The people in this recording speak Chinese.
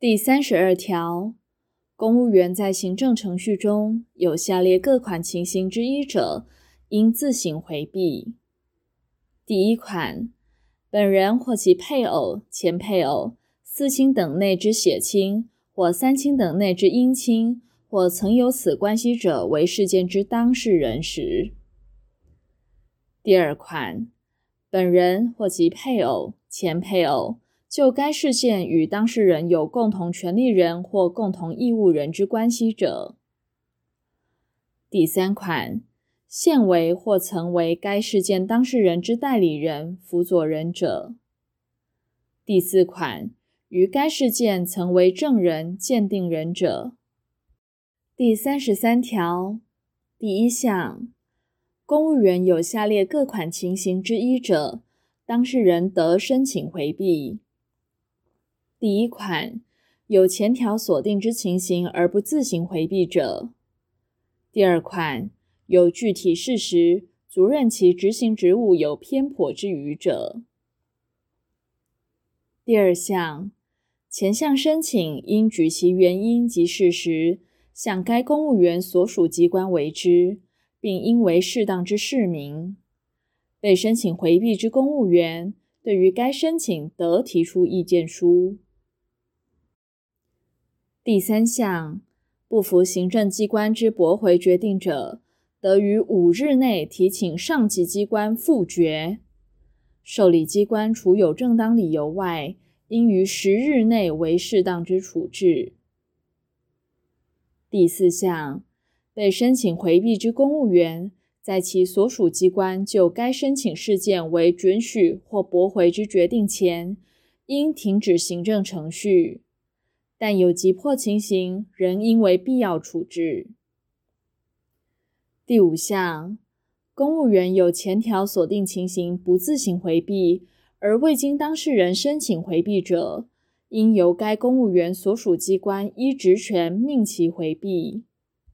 第三十二条，公务员在行政程序中有下列各款情形之一者，应自行回避。第一款，本人或其配偶、前配偶、四亲等内之血亲，或三亲等内之姻亲，或曾有此关系者为事件之当事人时。第二款，本人或其配偶、前配偶，就该事件与当事人有共同权利人或共同义务人之关系者。第三款，现为或曾为该事件当事人之代理人、辅佐人者。第四款，于该事件曾为证人、鉴定人者。第三十三条第一项，公务员有下列各款情形之一者，当事人得申请回避。第一款，有前条锁定之情形而不自行回避者；第二款，有具体事实足认其执行职务有偏颇之余者。第二项，前项申请应举其原因及事实，向该公务员所属机关为之，并应为适当之释明。被申请回避之公务员，对于该申请得提出意见书。第三项，不服行政机关之驳回决定者，得于五日内提请上级机关复决。受理机关除有正当理由外，应于十日内为适当之处置。第四项，被申请回避之公务员，在其所属机关就该申请事件为准许或驳回之决定前，应停止行政程序。但有急迫情形，仍应为必要处置。第五项，公务员有前条锁定情形不自行回避，而未经当事人申请回避者，应由该公务员所属机关依职权命其回避。